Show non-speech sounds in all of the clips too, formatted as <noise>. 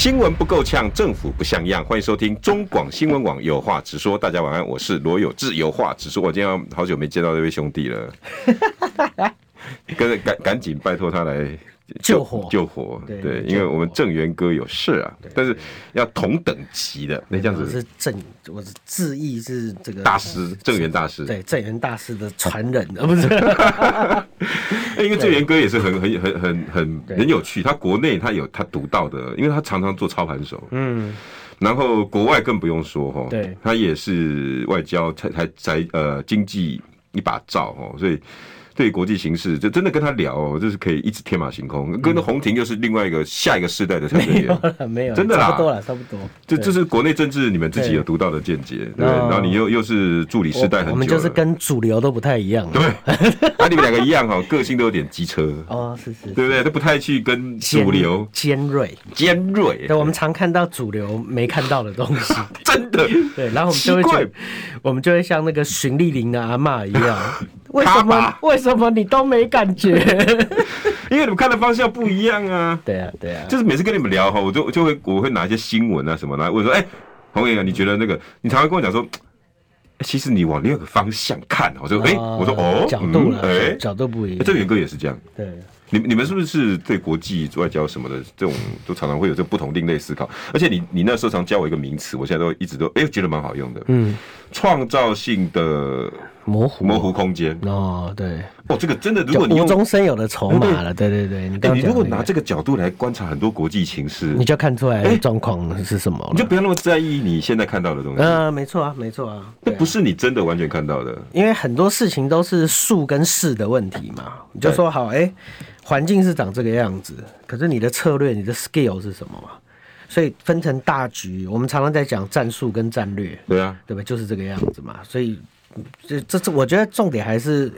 新闻不够呛，政府不像样。欢迎收听中广新闻网有话直说。大家晚安，我是罗有志，有话直说。我今天好久没见到这位兄弟了，<laughs> 跟着赶赶紧拜托他来。救火，救火，对，对，因为我们正元哥有事啊，但是要同等级的，那这样子。我是正，我是自义是这个大师，正元大师，对，正元大师的传人，不是？<laughs> 因为正元哥也是很很很很很很有趣，他国内他有他独到的，因为他常常做操盘手，嗯，然后国外更不用说哈，对，他也是外交才才才呃经济一把罩哈，所以。对国际形势，就真的跟他聊，哦，就是可以一直天马行空。跟那洪婷又是另外一个下一个世代的传人员，没有，真的啦，差不多了，差不多。这这是国内政治，你们自己有独到的见解，对。然后你又又是助理世代很久，我们就是跟主流都不太一样。对，那 <laughs> 你们两个一样哈，个性都有点机车。哦，是是，对不对？都不太去跟主流尖锐，尖锐。对，我们常看到主流没看到的东西，<laughs> 真的。对，然后我们就会我们就会像那个荀丽玲的阿妈一样。<laughs> 为什么？为什么你都没感觉？<laughs> 因为你们看的方向不一样啊。对啊，对啊。就是每次跟你们聊哈，我就就会我会拿一些新闻啊什么来问说，哎、欸，洪爷啊，你觉得那个？你常常跟我讲说，其实你往另一个方向看。我说，哎、欸，我说哦，角度了，哎、嗯，角度不一样。这元哥也是这样。对。你你们是不是对国际外交什么的这种都常常会有这不同另类思考？而且你你那时候常教我一个名词，我现在都一直都哎、欸、觉得蛮好用的。嗯，创造性的模糊模糊空间。哦，对。哦，这个真的，如果你无中生有的筹码了，对对对。你你如果拿这个角度来观察很多国际情势，你就看出来状况是什么、欸。你就不要那么在意你现在看到的东西。嗯、呃，没错啊，没错啊。那不是你真的完全看到的，因为很多事情都是数跟势的问题嘛。你就说好，哎、欸。环境是长这个样子，可是你的策略、你的 skill 是什么嘛？所以分成大局，我们常常在讲战术跟战略，对啊，对吧？就是这个样子嘛。所以这这这，我觉得重点还是，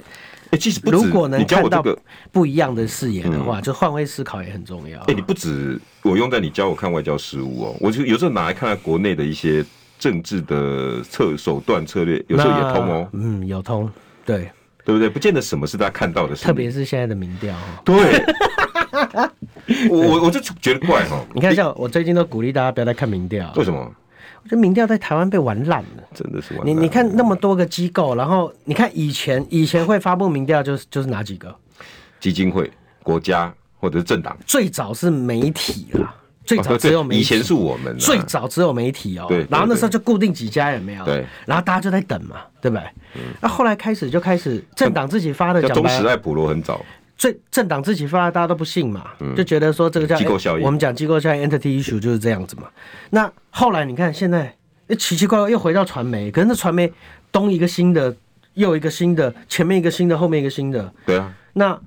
哎，其实如果能看到不一样的视野的话，就换位思考也很重要。哎，你不止我用在你教我看外交事务哦，我就有时候拿来看看国内的一些政治的策手段策略，有时候也通哦。嗯，有通，对。对不对？不见得什么是大家看到的事，特别是现在的民调。对，<laughs> 我我就觉得怪哈。你看，像我最近都鼓励大家不要再看民调。为什么？我觉得民调在台湾被玩烂了，真的是玩烂。你你看那么多个机构，然后你看以前以前会发布民调，就是就是哪几个？基金会、国家或者是政党。最早是媒体啦。最早只有媒体，以前是我们最早只有媒体哦，对，然后那时候就固定几家有没有？对，然后大家就在等嘛，对不对？那后来开始就开始政党自己发的，中时代普罗很早，最政党自己发的大家都不信嘛，就觉得说这个叫机构效应，我们讲机构效应 entity issue 就是这样子嘛。那后来你看现在奇奇怪怪又回到传媒，可是那传媒东一个新的，又一个新的，前面一个新的，后面一个新的，对啊，那。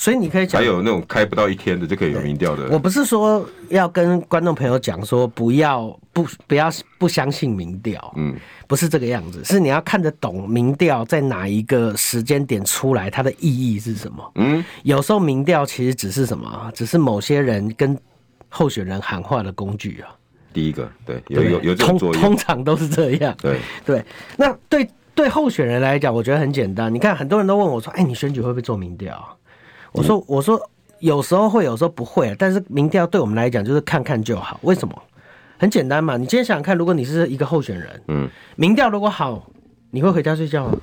所以你可以讲，还有那种开不到一天的就可以有民调的。我不是说要跟观众朋友讲说不要不不要不相信民调，嗯，不是这个样子，是你要看得懂民调在哪一个时间点出来，它的意义是什么？嗯，有时候民调其实只是什么？只是某些人跟候选人喊话的工具啊。第一个，对，有有有这种作用，通常都是这样。对对，那对对候选人来讲，我觉得很简单。你看，很多人都问我说：“哎，你选举会不会做民调？”我说我说有时候会，有时候不会，但是民调对我们来讲就是看看就好。为什么？很简单嘛，你今天想想看，如果你是一个候选人，嗯，民调如果好，你会回家睡觉吗？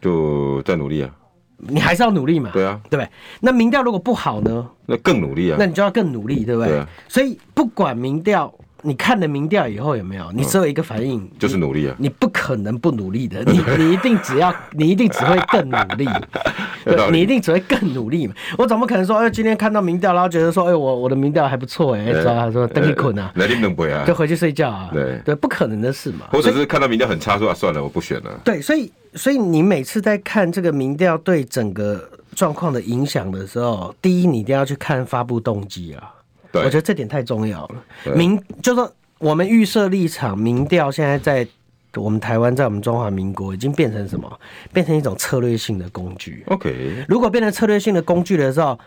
就再努力啊，你还是要努力嘛，对啊，对不对？那民调如果不好呢？那更努力啊，那你就要更努力，对不对？对啊，所以不管民调。你看了民调以后有没有？你只有一个反应，就是努力啊！你不可能不努力的，<laughs> 你你一定只要，你一定只会更努力，<laughs> 对，你一定只会更努力嘛。我怎么可能说，哎，今天看到民调，然后觉得说，哎，我我的民调还不错，哎，知道他说等你困啊，来定能不啊，<laughs> 就回去睡觉啊，对对，不可能的事嘛。或者是看到民调很差，说算了，我不选了。对，所以所以你每次在看这个民调对整个状况的影响的时候，第一，你一定要去看发布动机啊。对，我觉得这点太重要了。民就是说，我们预设立场，民调现在在我们台湾在我们中华民国已经变成什么？变成一种策略性的工具。OK，如果变成策略性的工具的时候，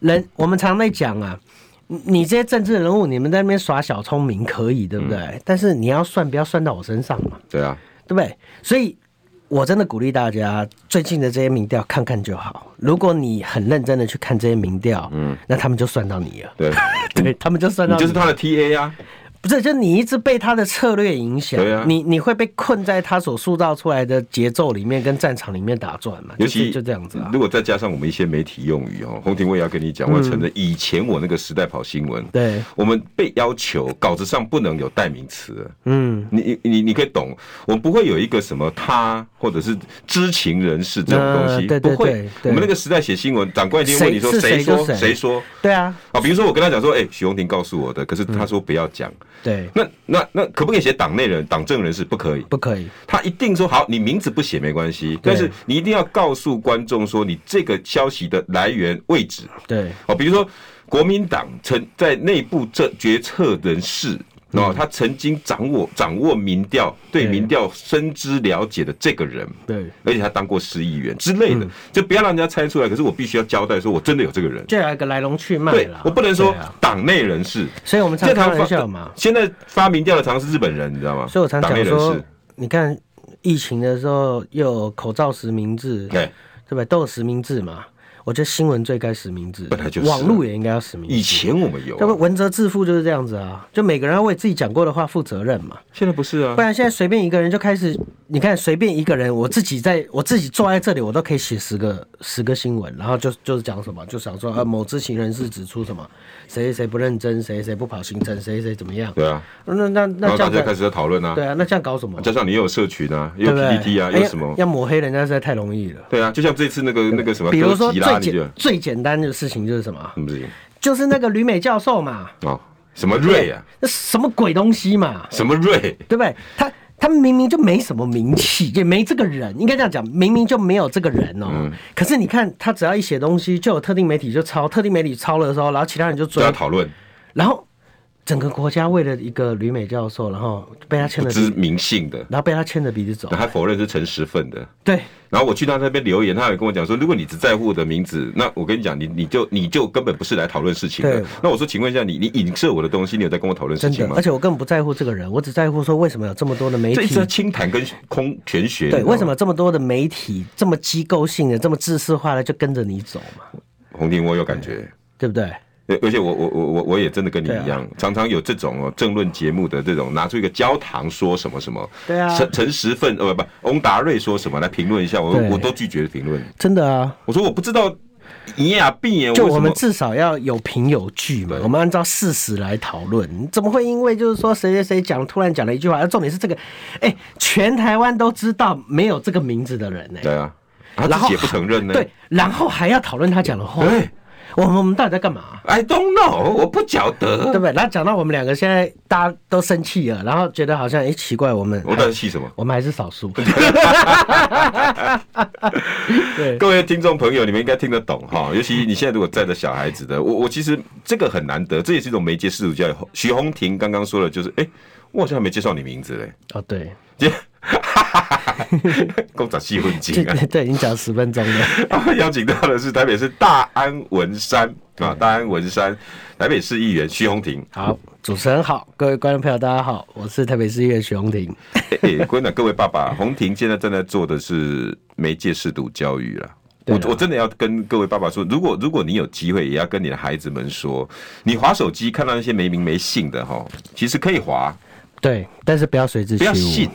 人我们常在讲啊，你这些政治人物，你们在那边耍小聪明可以，对不对？嗯、但是你要算，不要算到我身上嘛。对啊，对不对？所以，我真的鼓励大家，最近的这些民调看看就好。如果你很认真的去看这些民调，嗯，那他们就算到你了。对，<laughs> 对他们就算到你，你就是他的 TA 啊。不是，就你一直被他的策略影响，对啊，你你会被困在他所塑造出来的节奏里面，跟战场里面打转嘛。尤其就这样子啊。如果再加上我们一些媒体用语哦，洪庭我也要跟你讲，我承认以前我那个时代跑新闻，对，我们被要求稿子上不能有代名词。嗯，你你你可以懂，我们不会有一个什么他或者是知情人士这种东西，对对，不会。我们那个时代写新闻，长官一定问你说谁说谁说，对啊。啊，比如说我跟他讲说，哎，许宏庭告诉我的，可是他说不要讲。对，那那那可不可以写党内人、党政人士？不可以，不可以。他一定说好，你名字不写没关系，但是你一定要告诉观众说你这个消息的来源位置。对，哦，比如说国民党曾在内部这决策人士。哦，他曾经掌握掌握民调，对民调深知了解的这个人，对，而且他当过市议员之类的，就不要让人家猜出来。可是我必须要交代，说我真的有这个人，这有一个来龙去脉。对，我不能说党内人士，所以我们常开玩笑嘛。现在发民调的常是日本人，你知道吗？所以我常讲说，你看疫情的时候又有口罩实名制，对，对不对？都有实名制嘛。我觉得新闻最该实名制，本来就是网络也应该要实名制。以前我们有，要不文责自负就是这样子啊，就每个人要为自己讲过的话负责任嘛。现在不是啊，不然现在随便一个人就开始，你看随便一个人，我自己在我自己坐在这里，我都可以写十个十个新闻，然后就就是讲什么，就想说啊，某知情人士指出什么，谁谁不认真，谁谁不跑行程，谁谁怎么样。对啊，那那那这样大家开始在讨论啊。对啊，那这样搞什么？加上你又有社群啊，又有 PPT 啊，又什么？要抹黑人家实在太容易了。对啊，就像这次那个那个什么，比如说最简最简。单的事情就是什么？就是那个吕美教授嘛。哦，什么瑞啊？那什么鬼东西嘛？什么瑞？对不对？他他明明就没什么名气，也没这个人，应该这样讲，明明就没有这个人哦。嗯。可是你看，他只要一写东西，就有特定媒体就抄，特定媒体抄了的时候，然后其他人就追。要讨论。然后。整个国家为了一个旅美教授，然后被他牵了，知名性的，然后被他牵着鼻子走，他否认是陈时奋的，对。然后我去他那边留言，他也跟我讲说，如果你只在乎我的名字，那我跟你讲，你你就你就根本不是来讨论事情的。那我说，请问一下，你你影射我的东西，你有在跟我讨论事情吗？而且我根本不在乎这个人，我只在乎说，为什么有这么多的媒体？清谈跟空玄学。对，为什么这么多的媒体这么机构性的、这么制式化的就跟着你走嘛？宏庭，我有感觉，对不对？而且我我我我我也真的跟你一样，常常有这种哦政论节目的这种拿出一个焦糖说什么什么，对啊，陈陈时奋呃不翁达瑞说什么来评论一下，我我都拒绝评论。真的啊，我说我不知道，你呀病就我们至少要有凭有据嘛，我们按照事实来讨论，怎么会因为就是说谁谁谁讲突然讲了一句话，而重点是这个，哎，全台湾都知道没有这个名字的人呢？对啊，他自己也不承认呢，对，然后还要讨论他讲的话。我们我们到底在干嘛？I don't know，我不晓得，对不对？然后讲到我们两个现在大家都生气了，然后觉得好像哎奇怪，我们我到底气什么？我们还是少数。<laughs> 对，各位听众朋友，你们应该听得懂哈。尤其你现在如果载着小孩子的，我我其实这个很难得，这也是一种媒介世主教育。许宏庭刚刚说了，就是哎，我好像还没介绍你名字嘞。哦，对。<laughs> 工作细分金啊，对，已经讲十分钟了。<laughs> 邀请到的是台北市大安文山啊，大安文山台北市议员徐宏庭。好，主持人好，各位观众朋友大家好，我是台北市议员徐宏庭。<laughs> 哎，各位各位爸爸，宏庭现在正在做的是媒介适度教育了。我我真的要跟各位爸爸说，如果如果你有机会，也要跟你的孩子们说，你滑手机看到那些没名没姓的哈，其实可以滑，对，但是不要随之不要信。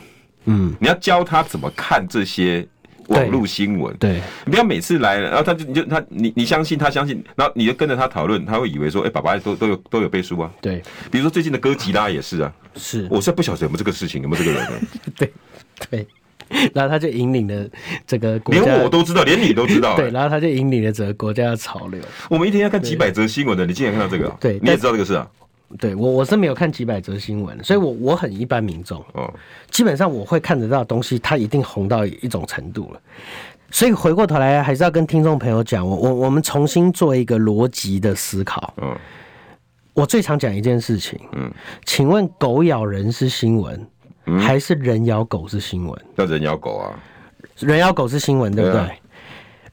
嗯，你要教他怎么看这些网络新闻，对，你不要每次来了，然后他就你就他你你相信他相信，然后你就跟着他讨论，他会以为说，哎、欸，爸爸都都有都有背书啊，<laughs> 对，比如说最近的哥吉拉也是啊，是，我是不晓得有没有这个事情，有没有这个人 <laughs> 呢？对对，<laughs> 然后他就引领了这个国家，连我都知道，连你都知道、欸，对，然后他就引领了整个国家的潮流。我们一天要看几百则新闻的，你竟然看到这个，对，你也知道这个事啊。对我我是没有看几百则新闻，所以我我很一般民众嗯，基本上我会看得到的东西，它一定红到一种程度了。所以回过头来还是要跟听众朋友讲，我我我们重新做一个逻辑的思考。嗯，我最常讲一件事情，嗯，请问狗咬人是新闻，还是人咬狗是新闻？那人咬狗啊，人咬狗是新闻，对不对？啊、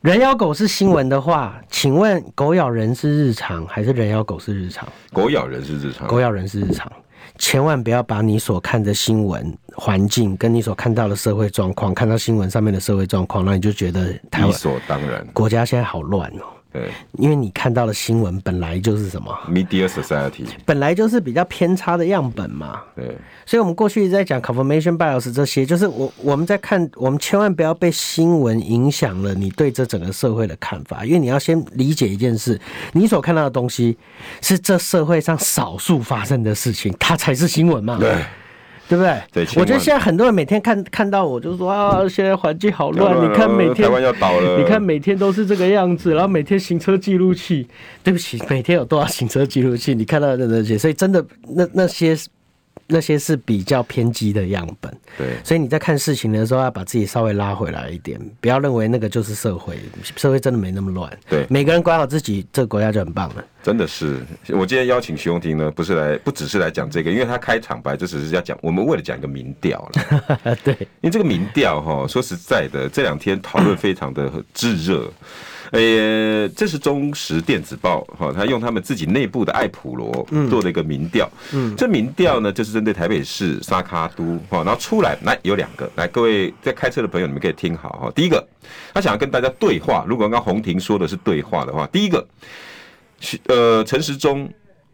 人咬狗是新闻的话，请问狗咬人是日常还是人咬狗是日常？狗咬人是日常，狗咬人是日常。千万不要把你所看的新闻环境跟你所看到的社会状况，看到新闻上面的社会状况，那你就觉得理所当然。国家现在好乱哦。对，因为你看到的新闻本来就是什么？Media Society 本来就是比较偏差的样本嘛。对，所以我们过去一直在讲 Confirmation Bias 这些，就是我我们在看，我们千万不要被新闻影响了你对这整个社会的看法，因为你要先理解一件事，你所看到的东西是这社会上少数发生的事情，它才是新闻嘛。对。对不对？对，我觉得现在很多人每天看看到我就说啊，现在环境好乱，你看每天台湾要倒了，你看每天都是这个样子，然后每天行车记录器，对不起，每天有多少行车记录器？你看到的那些，所以真的那那些。那些是比较偏激的样本，对，所以你在看事情的时候要把自己稍微拉回来一点，不要认为那个就是社会，社会真的没那么乱。对，每个人管好自己，这个国家就很棒了。真的是，我今天邀请徐永庭呢，不是来，不只是来讲这个，因为他开场白就只是要讲，我们为了讲一个民调了。<laughs> 对，因为这个民调哈，说实在的，这两天讨论非常的炙热。呃、欸，这是中时电子报哈，他用他们自己内部的爱普罗做了一个民调。嗯，这民调呢，就是针对台北市沙卡都哈，然后出来来有两个，来各位在开车的朋友，你们可以听好哈。第一个，他想要跟大家对话，如果刚刚红婷说的是对话的话，第一个，呃，陈时中。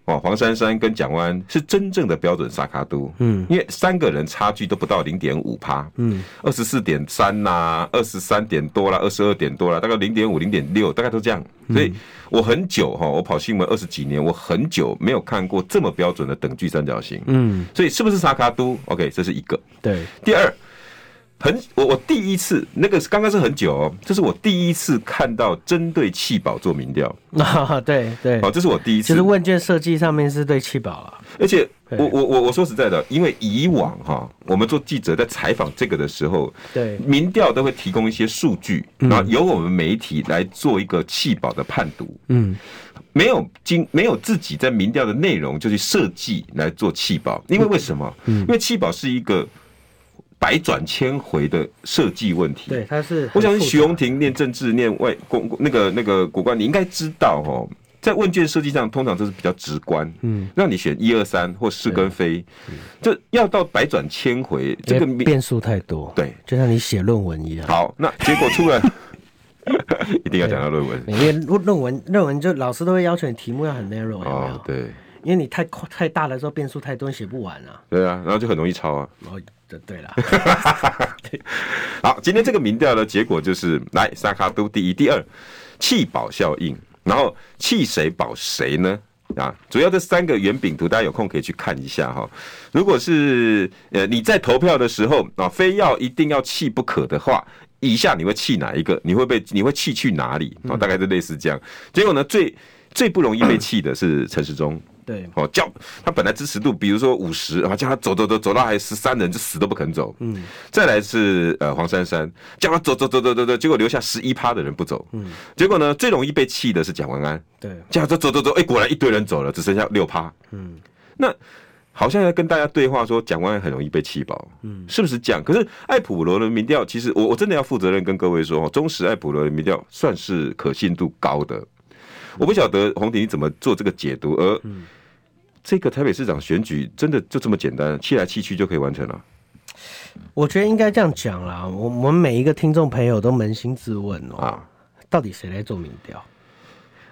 哦，黄珊珊跟蒋万是真正的标准萨卡都，嗯，因为三个人差距都不到零点五趴，嗯，二十四点三呐，二十三点多啦，二十二点多啦，大概零点五、零点六，大概都这样。所以我很久哈，我跑新闻二十几年，我很久没有看过这么标准的等距三角形，嗯，所以是不是萨卡都？OK，这是一个。对，第二。很，我我第一次那个刚刚是很久哦，这是我第一次看到针对气保做民调 <laughs> 啊，对对，哦，这是我第一次，其实问卷设计上面是对气保啊，而且我我我我说实在的，因为以往哈，我们做记者在采访这个的时候，对，民调都会提供一些数据，然后由我们媒体来做一个气保的判读，嗯，没有经没有自己在民调的内容就去设计来做气保，因为为什么？嗯，因为气保是一个。百转千回的设计问题，对，他是。我想徐荣庭念政治、念外公那个那个国关，你应该知道哦，在问卷设计上，通常都是比较直观，嗯，让你选一二三或是跟非，这要到百转千回，这个变数太多，对，就像你写论文一样。好，那结果出来，<laughs> 一定要讲到论文，因为论文论文就老师都会要求你题目要很 narrow，有没有？对，因为你太太大的时候变数太多，你写不完啊。对啊，然后就很容易抄啊。就对了，<laughs> 好，今天这个民调的结果就是来萨卡都第一，第二弃保效应，然后弃谁保谁呢？啊，主要这三个圆饼图，大家有空可以去看一下哈。如果是呃你在投票的时候啊，非要一定要弃不可的话，以下你会弃哪一个？你会被你会弃去哪里？啊，大概就类似这样。结果呢，最最不容易被弃的是陈时中。对，哦，叫他本来支持度，比如说五十，啊叫他走走走走到还十三人，就死都不肯走。嗯，再来是呃黄珊珊，叫他走走走走走走，结果留下十一趴的人不走。嗯，结果呢，最容易被气的是蒋万安。对，叫他走走走走，哎，果然一堆人走了，只剩下六趴。嗯，那好像要跟大家对话说，蒋万安很容易被气爆。嗯，是不是这样？可是艾普罗的民调，其实我我真的要负责任跟各位说，中时艾普罗的民调算是可信度高的。我不晓得红庭你怎么做这个解读，而。这个台北市长选举真的就这么简单，气来气去就可以完成了？我觉得应该这样讲啦。我我们每一个听众朋友都扪心自问哦，啊，到底谁来做民调？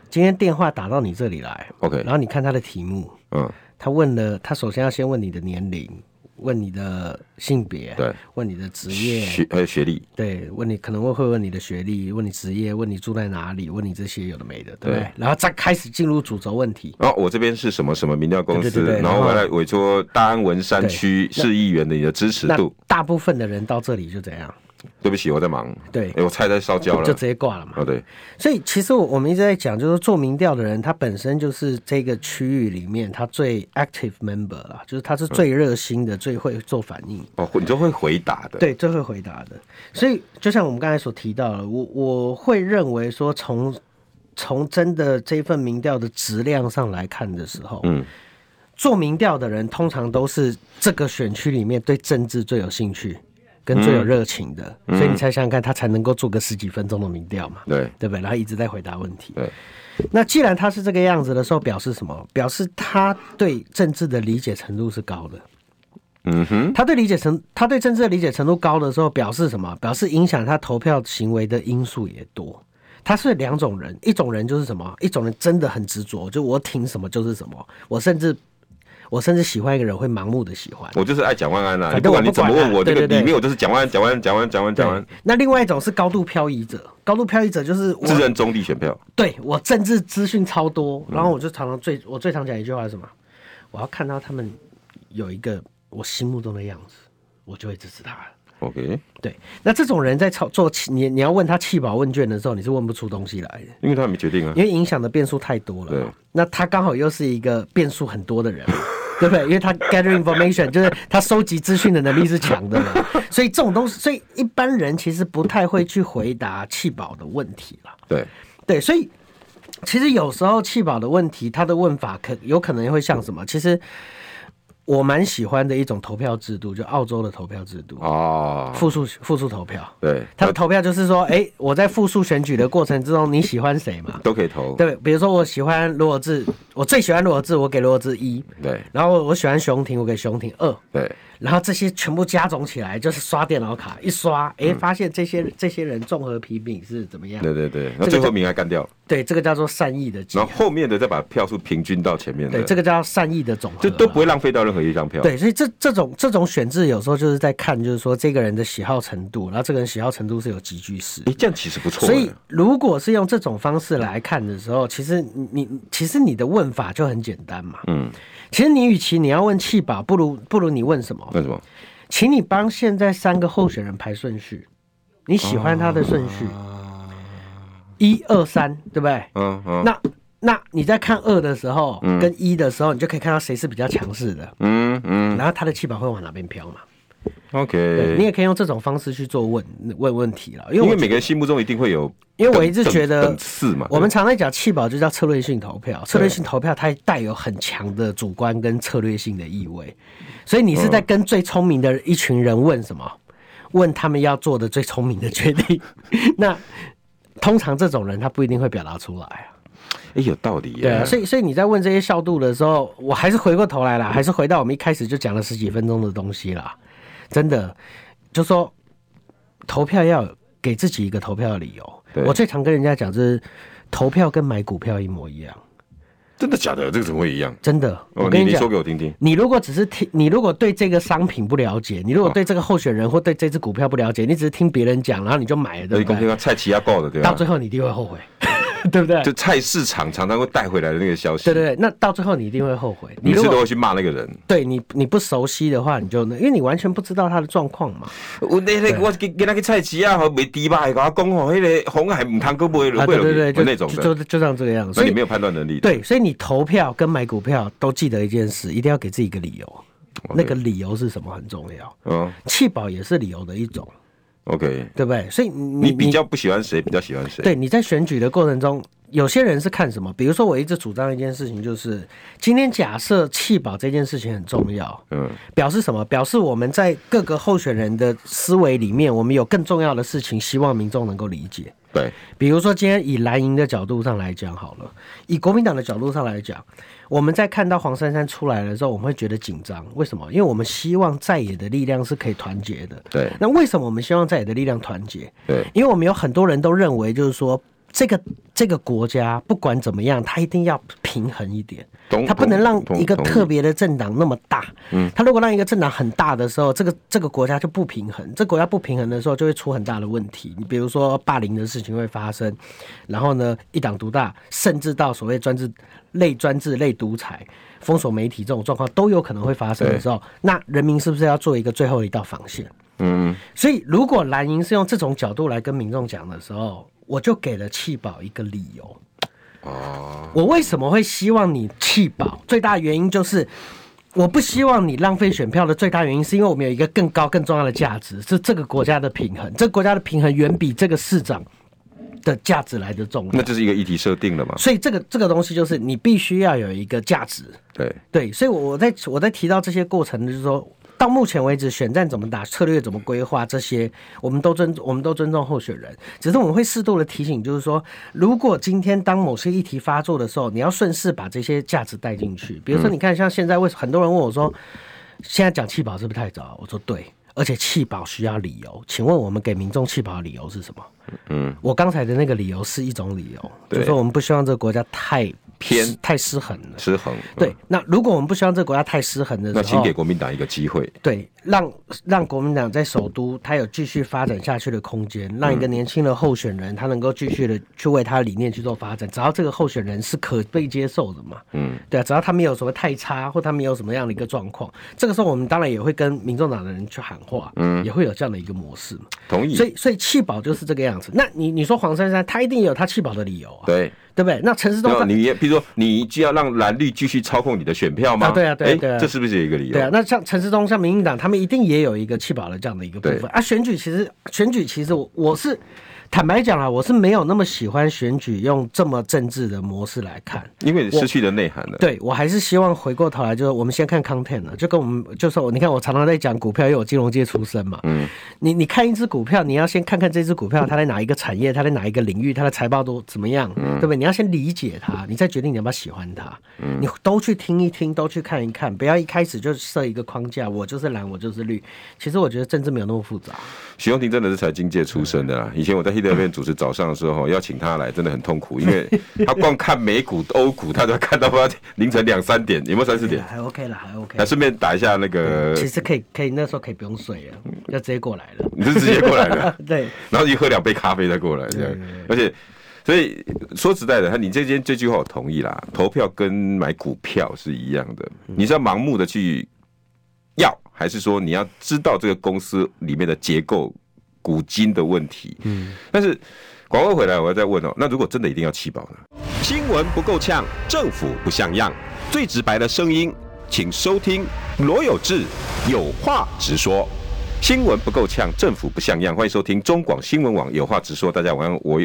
今天电话打到你这里来，OK，然后你看他的题目，嗯，他问了，他首先要先问你的年龄。问你的性别，对，问你的职业，学还有学历，对，问你可能会会问你的学历，问你职业，问你住在哪里，问你这些有的没的，对，对，然后再开始进入主轴问题。哦，我这边是什么什么民调公司，对对对对，然后我来委托大安文山区市议员的你的支持度。大部分的人到这里就怎样？对不起，我在忙。对，欸、我菜在烧焦了，就直接挂了嘛。哦，对。所以其实我们一直在讲，就是做民调的人，他本身就是这个区域里面他最 active member 啦，就是他是最热心的，嗯、最会做反应。哦，你就会回答的。对，最会回答的。所以就像我们刚才所提到的，我我会认为说，从从真的这份民调的质量上来看的时候，嗯，做民调的人通常都是这个选区里面对政治最有兴趣跟最有热情的，嗯、所以你猜想想看，他才能够做个十几分钟的民调嘛？对，对不对？然后一直在回答问题。对，那既然他是这个样子的时候，表示什么？表示他对政治的理解程度是高的。嗯哼，他对理解程，他对政治的理解程度高的时候，表示什么？表示影响他投票行为的因素也多。他是两种人，一种人就是什么？一种人真的很执着，就我挺什么就是什么。我甚至，我甚至喜欢一个人会盲目的喜欢。我就是爱蒋万安啊！不管你怎么问我，这个里面我就是蒋万安、蒋万安、蒋万安、蒋万安、蒋万安。那另外一种是高度漂移者，高度漂移者就是自认中立选票。对，我政治资讯超多，然后我就常常最我最常讲一句话是什么？我要看到他们有一个我心目中的样子，我就会支持他。OK，对，那这种人在操作你你要问他弃保问卷的时候，你是问不出东西来的，因为他还没决定啊，因为影响的变数太多了。对，那他刚好又是一个变数很多的人，<laughs> 对不对？因为他 gather information 就是他收集资讯的能力是强的嘛，<laughs> 所以这种东西，所以一般人其实不太会去回答弃保的问题了。对，对，所以其实有时候弃保的问题，他的问法可有可能会像什么？其实。我蛮喜欢的一种投票制度，就澳洲的投票制度哦，复数复数投票。对，他的投票就是说，哎、欸，我在复数选举的过程之中，你喜欢谁嘛？都可以投。对，比如说我喜欢罗尔志，我最喜欢罗尔志，我给罗尔志一。对。然后我喜欢熊婷，我给熊婷二。对。然后这些全部加总起来，就是刷电脑卡一刷，哎、欸，发现这些这些人综合评比是怎么样？对对对，那最后名还干掉。对，这个叫做善意的。然后后面的再把票数平均到前面。对，这个叫善意的总和，就都不会浪费到任何一张票。对，所以这这种这种选制有时候就是在看，就是说这个人的喜好程度，然后这个人喜好程度是有集聚式。哎，这样其实不错。所以如果是用这种方式来看的时候，其实你其实你的问法就很简单嘛。嗯。其实你与其你要问弃保，不如不如你问什么？问什么？请你帮现在三个候选人排顺序，你喜欢他的顺序，一二三，对不对？嗯嗯。那那你在看二的时候，跟一的时候，你就可以看到谁是比较强势的。嗯嗯。然后他的气泡会往哪边飘嘛？OK。你也可以用这种方式去做问问问题了，因为因为每个人心目中一定会有，因为我一直觉得是嘛。我们常在讲弃保就叫策略性投票，策略性投票它带有很强的主观跟策略性的意味。所以你是在跟最聪明的一群人问什么？问他们要做的最聪明的决定。<laughs> 那通常这种人他不一定会表达出来啊。哎，有道理。对啊，所以所以你在问这些效度的时候，我还是回过头来了，还是回到我们一开始就讲了十几分钟的东西啦。真的，就说投票要给自己一个投票的理由。我最常跟人家讲，就是投票跟买股票一模一样。真的假的？这个怎么会一样？真的，我跟你讲，你说给我听听。你如果只是听，你如果对这个商品不了解，你如果对这个候选人或对这只股票不了解，你只是听别人讲，然后你就买了，对不对？菜市仔搞的，对吧？到最后你一定会后悔。<laughs> 对不对？就菜市场常常会带回来的那个消息。对对对，那到最后你一定会后悔。你是都会去骂那个人。对你，你不熟悉的话，你就因为你完全不知道他的状况嘛。我那那我给给那个菜市啊，和没迪吧，跟他讲哦，那个红海唔谈，都不会会对对就，那种就就就像这个样子。所以你没有判断能力。对，所以你投票跟买股票都记得一件事，一定要给自己一个理由。那个理由是什么很重要。嗯，弃保也是理由的一种。OK，对不对？所以你你比较不喜欢谁？比较喜欢谁？对，你在选举的过程中。有些人是看什么？比如说，我一直主张一件事情，就是今天假设弃保这件事情很重要，嗯，表示什么？表示我们在各个候选人的思维里面，我们有更重要的事情，希望民众能够理解。对，比如说今天以蓝营的角度上来讲好了，以国民党的角度上来讲，我们在看到黄珊珊出来的时候，我们会觉得紧张。为什么？因为我们希望在野的力量是可以团结的。对，那为什么我们希望在野的力量团结？对，因为我们有很多人都认为，就是说。这个这个国家不管怎么样，它一定要平衡一点，它不能让一个特别的政党那么大。嗯，它如果让一个政党很大的时候，这个这个国家就不平衡。这个国家不平衡的时候，就会出很大的问题。你比如说霸凌的事情会发生，然后呢，一党独大，甚至到所谓专制、类专制、类独裁、封锁媒体这种状况都有可能会发生的时候，那人民是不是要做一个最后一道防线？嗯，所以如果蓝营是用这种角度来跟民众讲的时候，我就给了弃保一个理由。哦，我为什么会希望你弃保？最大原因就是我不希望你浪费选票的最大原因，是因为我们有一个更高、更重要的价值，是这个国家的平衡。这个国家的平衡远比这个市长的价值来的重要。那就是一个议题设定了嘛。所以这个这个东西就是你必须要有一个价值。对对，所以我在我在提到这些过程，就是说。到目前为止，选战怎么打，策略怎么规划，这些我们都尊，我们都尊重候选人。只是我们会适度的提醒，就是说，如果今天当某些议题发作的时候，你要顺势把这些价值带进去。比如说，你看，像现在为很多人问我说，现在讲弃保是不是太早？我说对，而且弃保需要理由。请问我们给民众弃保的理由是什么？嗯，我刚才的那个理由是一种理由，就是说我们不希望这个国家太。偏太失衡了，失衡。对，那如果我们不希望这个国家太失衡的时候，那请给国民党一个机会。对，让让国民党在首都，他有继续发展下去的空间，让一个年轻的候选人，他能够继续的去为他的理念去做发展。只要这个候选人是可被接受的嘛，嗯，对啊，只要他没有什么太差，或他没有什么样的一个状况，这个时候我们当然也会跟民众党的人去喊话，嗯，也会有这样的一个模式嘛。同意。所以，所以弃保就是这个样子。那你你说黄珊珊，他一定有他弃保的理由啊？对。对不对？那陈世忠，你也比如说，你就要让蓝绿继续操控你的选票吗？啊，对啊，对啊，对啊，这是不是一个理由？对啊，那像陈世忠、像民进党，他们一定也有一个弃保的这样的一个部分啊。选举其实，选举其实我我是。坦白讲啊，我是没有那么喜欢选举用这么政治的模式来看，因为失去了内涵了。对，我还是希望回过头来，就是我们先看 content 了，就跟我们就说，你看我常常在讲股票，因为我金融界出身嘛。嗯。你你看一只股票，你要先看看这只股票它在哪一个产业，它在哪一个领域，它的财报都怎么样，嗯、对不对？你要先理解他，你再决定你要不要喜欢他。嗯。你都去听一听，都去看一看，不要一开始就设一个框架，我就是蓝，我就是绿。其实我觉得政治没有那么复杂。许宏庭真的是财经界出身的啦，以前我在 HIT 那边主持早上的时候，要请他来真的很痛苦，因为 <laughs> 他光看美股、欧股，他都要看到凌晨两三点，有没有三四点？还 OK 了，还 OK。还顺便打一下那个，其实可以，可以那时候可以不用睡了，要直接过来了。你是直接过来的？<laughs> 对。然后一喝两杯咖啡再过来，这样。而且，所以说实在的，他你这件这句话我同意啦，投票跟买股票是一样的，你是要盲目的去要。还是说你要知道这个公司里面的结构、股金的问题？嗯，但是广告回来，我要再问哦，那如果真的一定要弃保呢？新闻不够呛，政府不像样，最直白的声音，请收听罗有志有话直说。新闻不够呛，政府不像样，欢迎收听中广新闻网有话直说。大家晚上我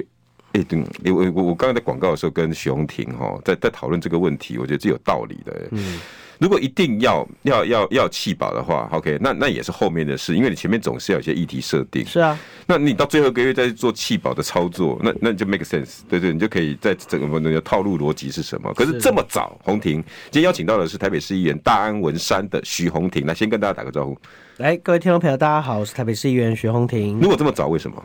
哎，对，我我我刚刚在广告的时候跟许宏庭哈在在讨论这个问题，我觉得是有道理的。嗯。如果一定要要要要弃保的话，OK，那那也是后面的事，因为你前面总是要有些议题设定。是啊，那你到最后一个月再做弃保的操作，那那就 make sense，对对，你就可以在整个那个套路逻辑是什么？可是这么早，宏庭今天邀请到的是台北市议员大安文山的徐宏庭，来先跟大家打个招呼。来，各位听众朋友，大家好，我是台北市议员许宏庭。如果这么早，为什么？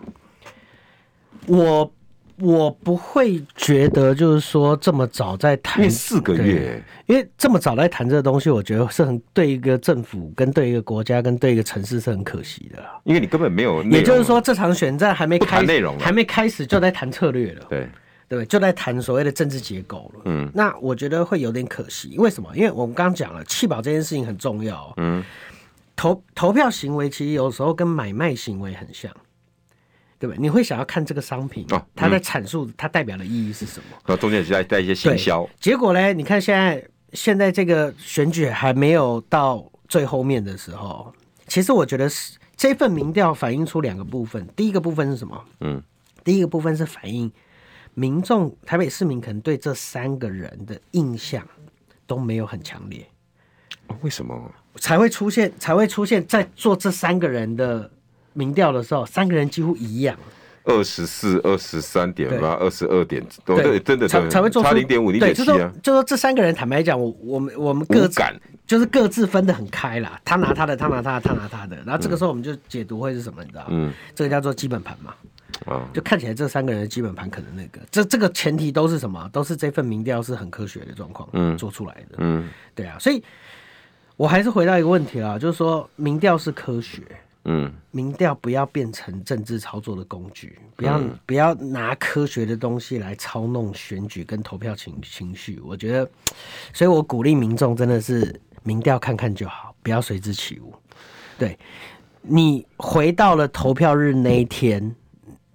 我。我不会觉得就是说这么早在谈四个月，因为这么早在谈这个东西，我觉得是很对一个政府、跟对一个国家、跟对一个城市是很可惜的。因为你根本没有，也就是说这场选战还没开内容，还没开始就在谈策略了。对对，就在谈所谓的政治结构了。嗯，那我觉得会有点可惜。为什么？因为我们刚刚讲了弃保这件事情很重要。嗯，投投票行为其实有时候跟买卖行为很像。对吧？你会想要看这个商品，哦嗯、它的阐述，它代表的意义是什么？然后中间也是在带一些行销。结果呢？你看现在现在这个选举还没有到最后面的时候，其实我觉得是这份民调反映出两个部分。第一个部分是什么？嗯，第一个部分是反映民众台北市民可能对这三个人的印象都没有很强烈。哦，为什么才会出现？才会出现在做这三个人的？民调的时候，三个人几乎一样，二十四、二十三点八、二十二点，对，对，真的才才会做出差零点五、零点七啊。就说这三个人，坦白讲，我我们我们各自就是各自分得很开啦。他拿他的，他拿他的，他拿他的。然后这个时候我们就解读会是什么？你知道吗？嗯，这个叫做基本盘嘛。啊，就看起来这三个人的基本盘可能那个，这这个前提都是什么？都是这份民调是很科学的状况，嗯，做出来的。嗯，对啊。所以我还是回到一个问题啦，就是说民调是科学。嗯，民调不要变成政治操作的工具，不要、嗯、不要拿科学的东西来操弄选举跟投票情情绪。我觉得，所以我鼓励民众真的是民调看看就好，不要随之起舞。对，你回到了投票日那一天，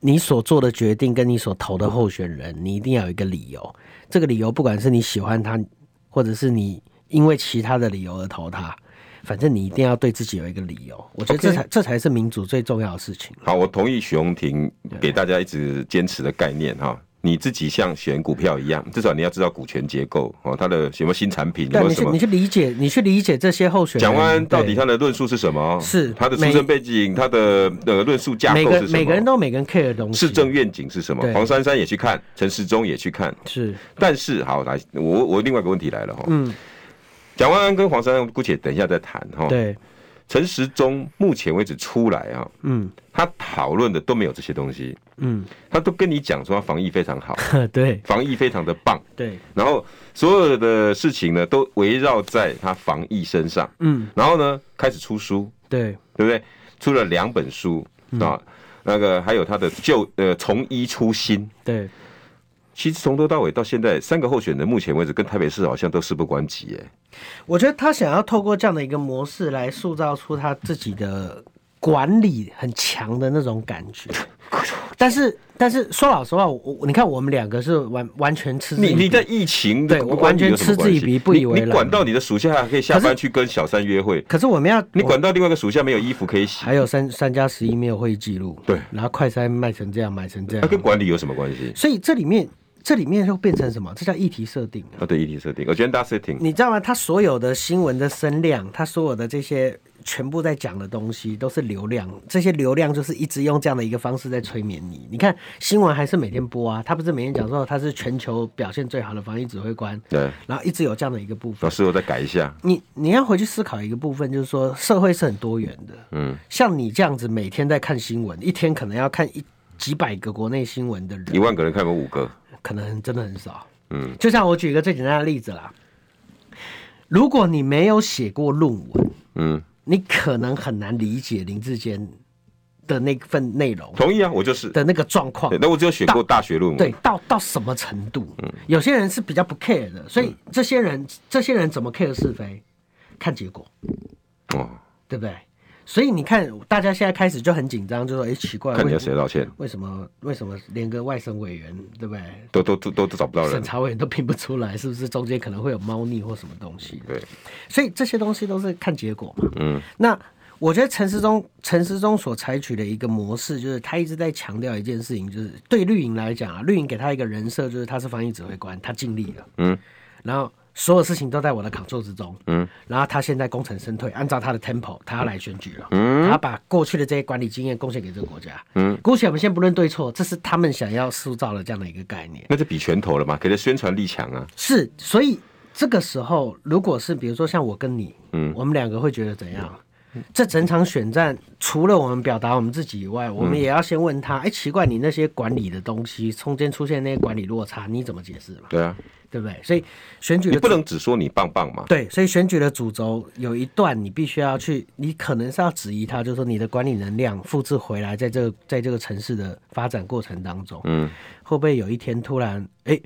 你所做的决定跟你所投的候选人，你一定要有一个理由。这个理由不管是你喜欢他，或者是你因为其他的理由而投他。反正你一定要对自己有一个理由。我觉得这才.这才是民主最重要的事情。好，我同意许宏庭给大家一直坚持的概念哈。你自己像选股票一样，至少你要知道股权结构哦，它的什么新产品，有什么？你去理解，你去理解这些候选人。蒋万安到底他的论述是什么？是他的出身背景，他的呃论述架构是什么？每个人都有每个人 care 的东西。市政愿景是什么？黄珊珊也去看，陈时中也去看。是，但是好来，我我另外一个问题来了哈。嗯。蒋万安跟黄珊珊，姑且等一下再谈哈。对。陈时中目前为止出来啊，嗯，他讨论的都没有这些东西，嗯，他都跟你讲说他防疫非常好，<laughs> 对，防疫非常的棒，对，然后所有的事情呢都围绕在他防疫身上，嗯，然后呢开始出书，对，对不对？出了两本书。啊，那个还有他的旧呃从医初心，对。其实从头到尾到现在，三个候选人目前为止跟台北市好像都事不关己。耶，我觉得他想要透过这样的一个模式来塑造出他自己的管理很强的那种感觉。<laughs> 但是，但是说老实话，我你看我们两个是完完全嗤之以鼻。你你在疫情对我完全嗤之以鼻，不以为然。你管到你的属下还可以下班去跟小三约会，可是我们要你管到另外一个属下没有衣服可以洗，还有三三加十一没有会议记录，对，然后快餐卖成这样，买成这样，它跟管理有什么关系？所以这里面。这里面就变成什么？这叫议题设定啊！对，议题设定，agenda setting。你知道吗？他所有的新闻的声量，他所有的这些全部在讲的东西，都是流量。这些流量就是一直用这样的一个方式在催眠你。你看新闻还是每天播啊，他不是每天讲说他是全球表现最好的防疫指挥官，对，然后一直有这样的一个部分。老师，我再改一下。你你要回去思考一个部分，就是说社会是很多元的。嗯，像你这样子每天在看新闻，一天可能要看一几百个国内新闻的人，一万个人看过五个。可能真的很少，嗯，就像我举一个最简单的例子啦，如果你没有写过论文，嗯，你可能很难理解林志坚的那份内容。同意啊，我就是的那个状况。那我只有写过大学论文，对，到到什么程度？嗯，有些人是比较不 care 的，所以这些人，这些人怎么 care 是非？看结果，哦，对不对？所以你看，大家现在开始就很紧张，就说：“哎，奇怪，看你要谁道歉？为什么？为什么连个外省委员，对不对？都都都都都找不到人，审查委员都拼不出来，是不是中间可能会有猫腻或什么东西？对，所以这些东西都是看结果嘛。嗯，那我觉得陈时中陈时中所采取的一个模式，就是他一直在强调一件事情，就是对绿营来讲啊，绿营给他一个人设，就是他是防疫指挥官，他尽力了。嗯，然后。所有事情都在我的 control 之中，嗯，然后他现在功成身退，按照他的 tempo，他要来选举了，嗯，他把过去的这些管理经验贡献给这个国家，嗯，姑且我们先不论对错，这是他们想要塑造的这样的一个概念，那就比拳头了嘛，给他宣传力强啊，是，所以这个时候，如果是比如说像我跟你，嗯，我们两个会觉得怎样？嗯、这整场选战，除了我们表达我们自己以外，我们也要先问他，哎、嗯，奇怪，你那些管理的东西，中间出现那些管理落差，你怎么解释嘛？对啊。对不对？所以选举的你不能只说你棒棒嘛。对，所以选举的主轴有一段你必须要去，你可能是要质疑他，就是说你的管理能量复制回来，在这个在这个城市的发展过程当中，嗯，会不会有一天突然，哎，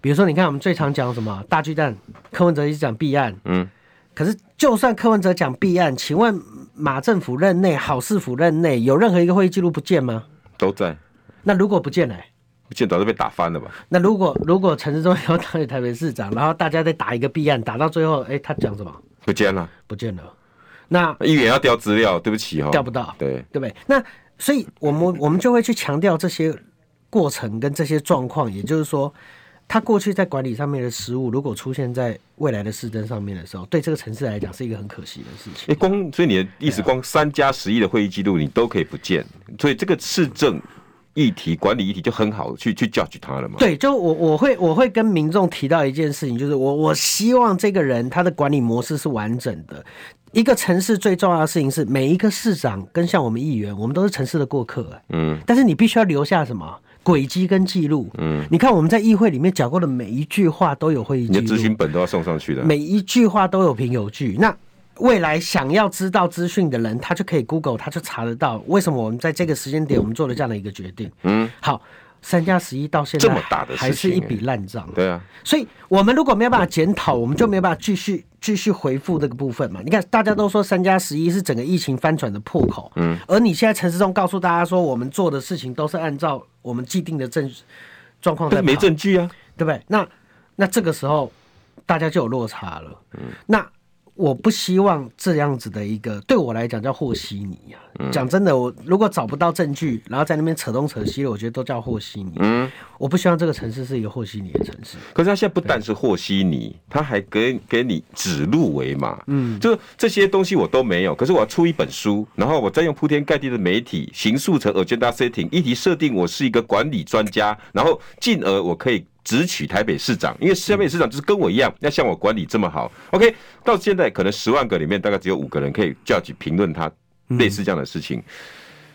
比如说你看我们最常讲什么大巨蛋，柯文哲一直讲弊案，嗯，可是就算柯文哲讲弊案，请问马政府任内、郝市府任内有任何一个会议记录不见吗？都在。那如果不见了？现在早就被打翻了吧？那如果如果陈时中要当台北市长，然后大家再打一个弊案，打到最后，哎、欸，他讲什么？不见了，不见了。那议员要调资料，对不起哈、哦，调不到，对对不对？那所以我们我们就会去强调这些过程跟这些状况，也就是说，他过去在管理上面的失误，如果出现在未来的市政上面的时候，对这个城市来讲是一个很可惜的事情。哎、欸，光所以你的意思，光三加十一的会议记录你都可以不见，所以这个市政。议题管理议题就很好去去教训他了嘛？对，就我我会我会跟民众提到一件事情，就是我我希望这个人他的管理模式是完整的。一个城市最重要的事情是，每一个市长跟像我们议员，我们都是城市的过客。嗯，但是你必须要留下什么轨迹跟记录。嗯，你看我们在议会里面讲过的每一句话都有会议记录，你的咨询本都要送上去的，每一句话都有凭有据。那未来想要知道资讯的人，他就可以 Google，他就查得到为什么我们在这个时间点我们做了这样的一个决定。嗯，好，三加十一到现在这么大的还是一笔烂账。对啊，所以我们如果没有办法检讨，我们就没有办法继续继续回复这个部分嘛。你看，大家都说三加十一是整个疫情翻转的破口。嗯，而你现在陈时中告诉大家说，我们做的事情都是按照我们既定的证状况在跑，没证据啊，对不对？那那这个时候大家就有落差了。嗯，那。我不希望这样子的一个，对我来讲叫和稀泥啊。讲、嗯、真的，我如果找不到证据，然后在那边扯东扯西的，我觉得都叫和稀泥。嗯，我不希望这个城市是一个和稀泥的城市。可是他现在不但是和稀泥，他还给给你指鹿为马。嗯，就这些东西我都没有，可是我要出一本书，然后我再用铺天盖地的媒体形塑成 agenda setting，议题设定，我是一个管理专家，然后进而我可以。直取台北市长，因为台北市长就是跟我一样，要像我管理这么好。OK，到现在可能十万个里面大概只有五个人可以叫去评论他类似这样的事情，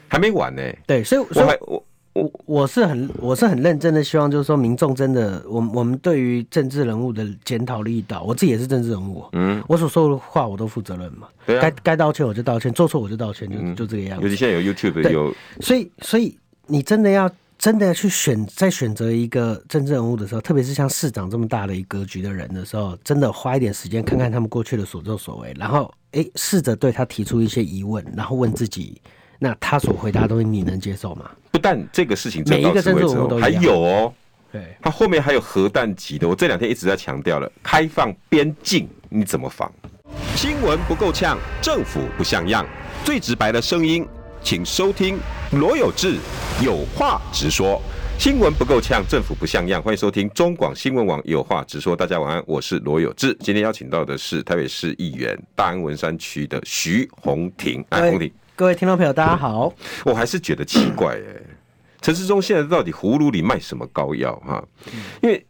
还没完呢。对，所以我还我我我是很我是很认真的，希望就是说民众真的，我我们对于政治人物的检讨力道，我自己也是政治人物，嗯，我所说的话我都负责任嘛，该该道歉我就道歉，做错我就道歉，就就这个样子。尤其现在有 YouTube 有，所以所以你真的要。真的去选，在选择一个政治人物的时候，特别是像市长这么大的一格局的人的时候，真的花一点时间看看他们过去的所作所为，然后诶，试着对他提出一些疑问，然后问自己，那他所回答的东西你能接受吗？不但这个事情，每一个政治人物都还有哦，对，他后面还有核弹级的。我这两天一直在强调了，开放边境你怎么防？新闻不够呛，政府不像样，最直白的声音。请收听罗有志有话直说，新闻不够呛，政府不像样。欢迎收听中广新闻网有话直说。大家晚安，我是罗有志。今天邀请到的是台北市议员大安文山区的徐宏庭。哎，宏庭，各位听众朋友，大家好。我还是觉得奇怪哎、欸，陈世忠现在到底葫芦里卖什么膏药哈？因为。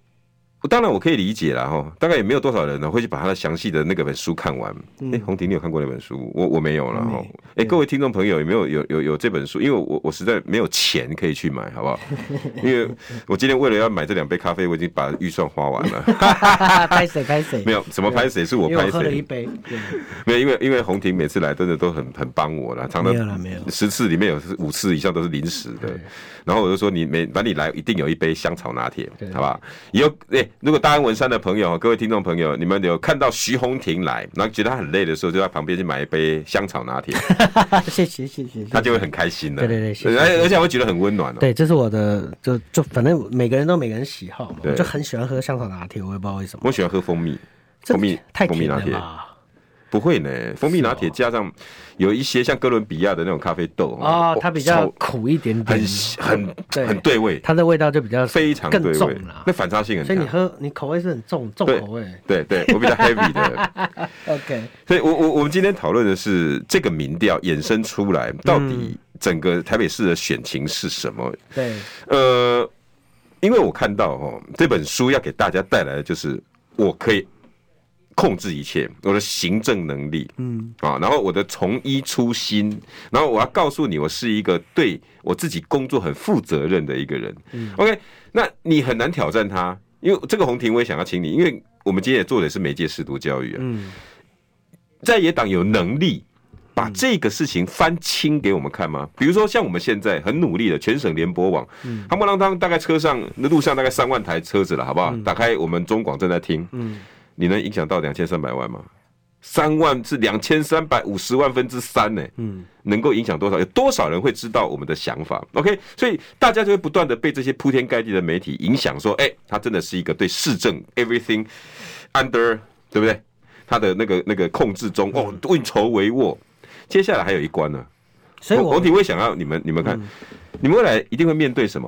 当然我可以理解了哈，大概也没有多少人呢会去把他的详细的那个本书看完。哎，红婷，你有看过那本书？我我没有了哈。哎，各位听众朋友有没有有有有这本书？因为我我实在没有钱可以去买，好不好？<laughs> 因为我今天为了要买这两杯咖啡，我已经把预算花完了。<laughs> 拍谁拍谁？没有什么拍谁，是我拍谁。喝了一杯。没有，因为因为红婷每次来真的都很很帮我了，常常没有十次里面有五次以上都是临时的。然后我就说你每反正你来一定有一杯香草拿铁，好不好？以后哎。如果大安文山的朋友，各位听众朋友，你们有看到徐宏庭来，然后觉得他很累的时候，就在旁边去买一杯香草拿铁。<laughs> 谢谢谢谢，他就会很开心的。对对对，而而且会觉得很温暖哦。对，这是我的，就就反正每个人都每个人喜好嘛，我就很喜欢喝香草拿铁，我也不知道为什么。我喜欢喝蜂蜜，蜂蜜太蜂蜜拿铁。不会呢，蜂蜜拿铁加上有一些像哥伦比亚的那种咖啡豆哦，它比较苦一点点，很很很对味，它的味道就比较非常对味，那反差性很大。所以你喝你口味是很重重口味，对对，我比较 heavy 的。<laughs> OK，所以我我我们今天讨论的是这个民调衍生出来到底整个台北市的选情是什么？对，呃，因为我看到哦，这本书要给大家带来的就是我可以。控制一切，我的行政能力，嗯啊，然后我的从一初心，然后我要告诉你，我是一个对我自己工作很负责任的一个人。嗯，OK，那你很难挑战他，因为这个宏庭我也想要请你，因为我们今天也做的是媒介识读教育啊。嗯，在野党有能力把这个事情翻清给我们看吗？比如说像我们现在很努力的全省联播网，嗯，他不啷当大概车上的路上大概三万台车子了，好不好？打开我们中广正在听，嗯。你能影响到两千三百万吗？三万是两千三百五十万分之三呢。嗯，能够影响多少？有多少人会知道我们的想法？OK，所以大家就会不断的被这些铺天盖地的媒体影响，说，哎、欸，他真的是一个对市政 everything under 对不对？他的那个那个控制中哦，运筹帷幄。接下来还有一关呢，所以我我会想要你们你们看，嗯、你们未来一定会面对什么？